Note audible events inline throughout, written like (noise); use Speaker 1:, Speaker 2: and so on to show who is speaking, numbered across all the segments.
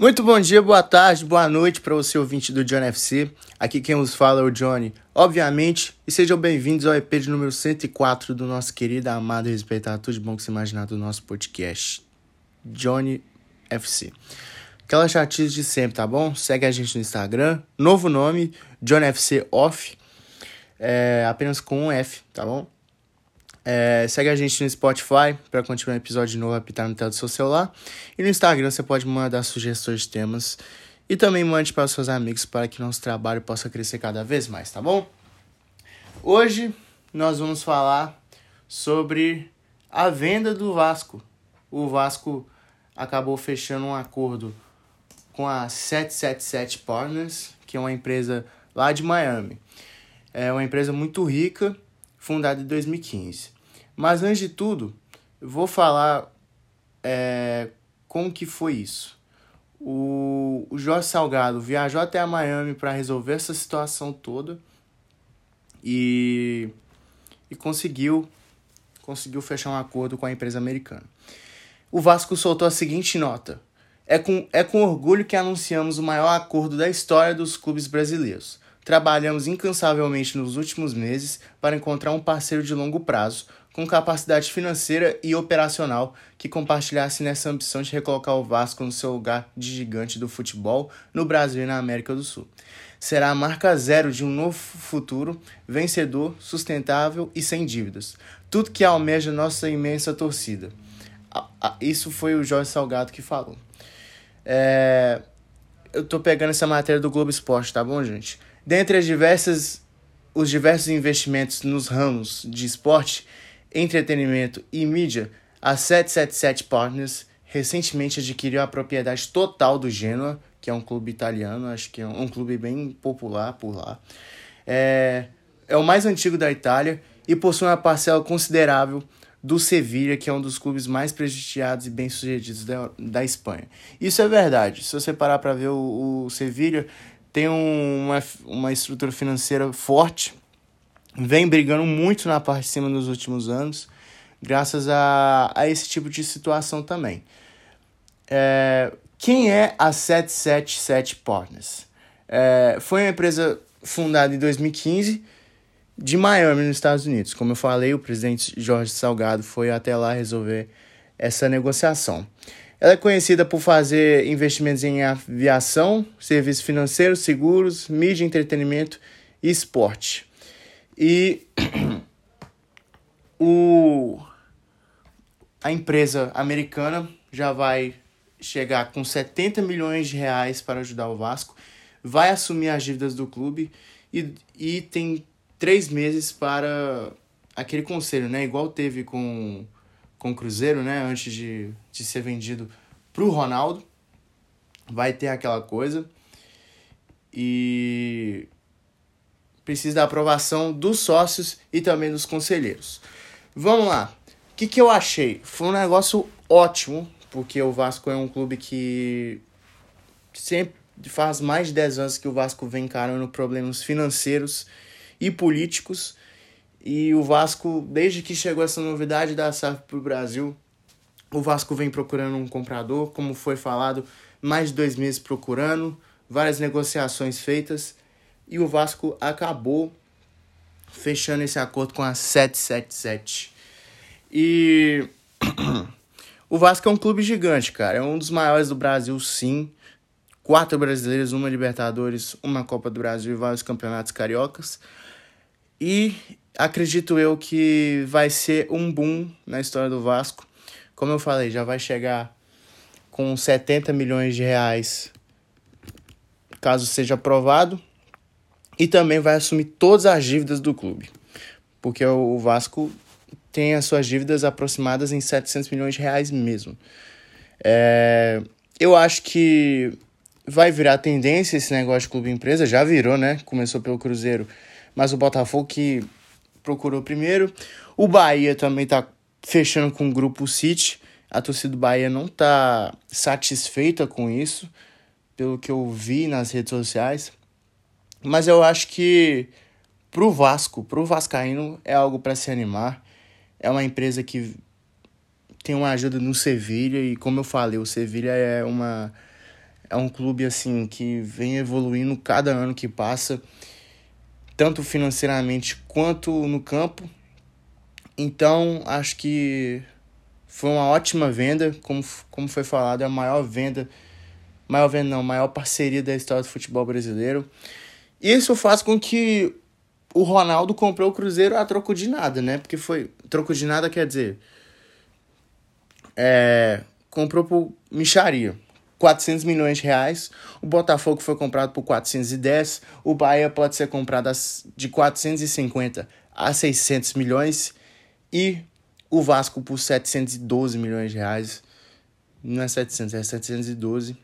Speaker 1: Muito bom dia, boa tarde, boa noite para você ouvinte do John FC. Aqui quem nos fala é o Johnny, obviamente, e sejam bem-vindos ao EP de número 104 do nosso querido, amado e respeitado, tudo de bom que se imaginar do nosso podcast, Johnny FC. Aquela chatice de sempre, tá bom? Segue a gente no Instagram, novo nome, John FC Off, é, apenas com um F, tá bom? É, segue a gente no Spotify para continuar um episódio novo apitar no tela do seu celular. E no Instagram você pode mandar sugestões de temas. E também mande para os seus amigos para que nosso trabalho possa crescer cada vez mais, tá bom? Hoje nós vamos falar sobre a venda do Vasco. O Vasco acabou fechando um acordo com a 777 Partners, que é uma empresa lá de Miami. É uma empresa muito rica, fundada em 2015. Mas antes de tudo, vou falar é, como que foi isso. O, o Jorge Salgado viajou até a Miami para resolver essa situação toda e, e conseguiu conseguiu fechar um acordo com a empresa americana. O Vasco soltou a seguinte nota: é com, é com orgulho que anunciamos o maior acordo da história dos clubes brasileiros. Trabalhamos incansavelmente nos últimos meses para encontrar um parceiro de longo prazo com capacidade financeira e operacional que compartilhasse nessa ambição de recolocar o Vasco no seu lugar de gigante do futebol no Brasil e na América do Sul. Será a marca zero de um novo futuro, vencedor, sustentável e sem dívidas. Tudo que almeja nossa imensa torcida. Isso foi o Jorge Salgado que falou. É... Eu tô pegando essa matéria do Globo Esporte, tá bom, gente? Dentre as diversas, os diversos investimentos nos ramos de esporte, entretenimento e mídia, a 777 Partners recentemente adquiriu a propriedade total do Genoa, que é um clube italiano, acho que é um clube bem popular por lá. É, é o mais antigo da Itália e possui uma parcela considerável do Sevilha, que é um dos clubes mais prestigiados e bem-sucedidos da, da Espanha. Isso é verdade. Se você parar para ver o, o Sevilha, tem um, uma, uma estrutura financeira forte, vem brigando muito na parte de cima nos últimos anos, graças a, a esse tipo de situação também. É, quem é a 777 Partners? É, foi uma empresa fundada em 2015 de Miami, nos Estados Unidos. Como eu falei, o presidente Jorge Salgado foi até lá resolver essa negociação. Ela é conhecida por fazer investimentos em aviação, serviços financeiros, seguros, mídia, entretenimento e esporte. E (clears throat) o, a empresa americana já vai chegar com 70 milhões de reais para ajudar o Vasco, vai assumir as dívidas do clube e, e tem três meses para aquele conselho, né? Igual teve com, com o Cruzeiro, né? Antes de, de ser vendido para o Ronaldo. Vai ter aquela coisa. E precisa da aprovação dos sócios e também dos conselheiros. Vamos lá. O que, que eu achei? Foi um negócio ótimo, porque o Vasco é um clube que sempre faz mais de 10 anos que o Vasco vem encarando problemas financeiros e políticos. E o Vasco, desde que chegou essa novidade da SAF para o Brasil, o Vasco vem procurando um comprador, como foi falado, mais de dois meses procurando, várias negociações feitas e o Vasco acabou fechando esse acordo com a 777. E (clears throat) o Vasco é um clube gigante, cara. É um dos maiores do Brasil, sim. Quatro brasileiros, uma Libertadores, uma Copa do Brasil e vários campeonatos cariocas. E acredito eu que vai ser um boom na história do Vasco. Como eu falei, já vai chegar com 70 milhões de reais caso seja aprovado e também vai assumir todas as dívidas do clube, porque o Vasco tem as suas dívidas aproximadas em 700 milhões de reais mesmo. É, eu acho que vai virar tendência esse negócio de clube-empresa, já virou, né? Começou pelo Cruzeiro, mas o Botafogo que procurou primeiro. O Bahia também tá fechando com o grupo City. A torcida do Bahia não tá satisfeita com isso, pelo que eu vi nas redes sociais. Mas eu acho que pro Vasco, pro Vascaíno, é algo para se animar. É uma empresa que tem uma ajuda no Sevilha e como eu falei, o Sevilha é uma É um clube assim que vem evoluindo cada ano que passa, tanto financeiramente quanto no campo. Então, acho que foi uma ótima venda, como, como foi falado, é a maior venda, maior venda não, maior parceria da história do futebol brasileiro. Isso faz com que o Ronaldo comprou o Cruzeiro a troco de nada, né? Porque foi. Troco de nada quer dizer. É, comprou por micharia. 400 milhões de reais. O Botafogo foi comprado por 410. O Bahia pode ser comprado de 450 a 600 milhões. E o Vasco por 712 milhões de reais. Não é 700, é 712.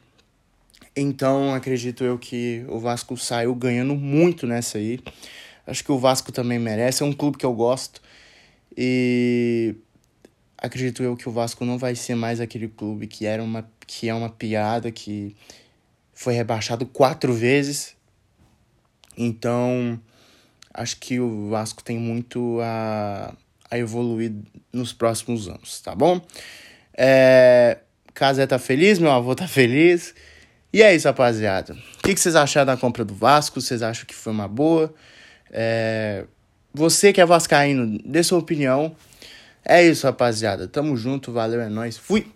Speaker 1: Então, acredito eu que o Vasco saiu ganhando muito nessa aí. Acho que o Vasco também merece. É um clube que eu gosto. E acredito eu que o Vasco não vai ser mais aquele clube que era uma que é uma piada que foi rebaixado quatro vezes. Então, acho que o Vasco tem muito a, a evoluir nos próximos anos, tá bom? É, Casé tá feliz, meu avô tá feliz. E é isso, rapaziada. O que, vocês acharam da compra do Vasco? Vocês acham que foi uma boa? É, você que é vascaíno, dê sua opinião. É isso, rapaziada. Tamo junto, valeu, é nóis. Fui!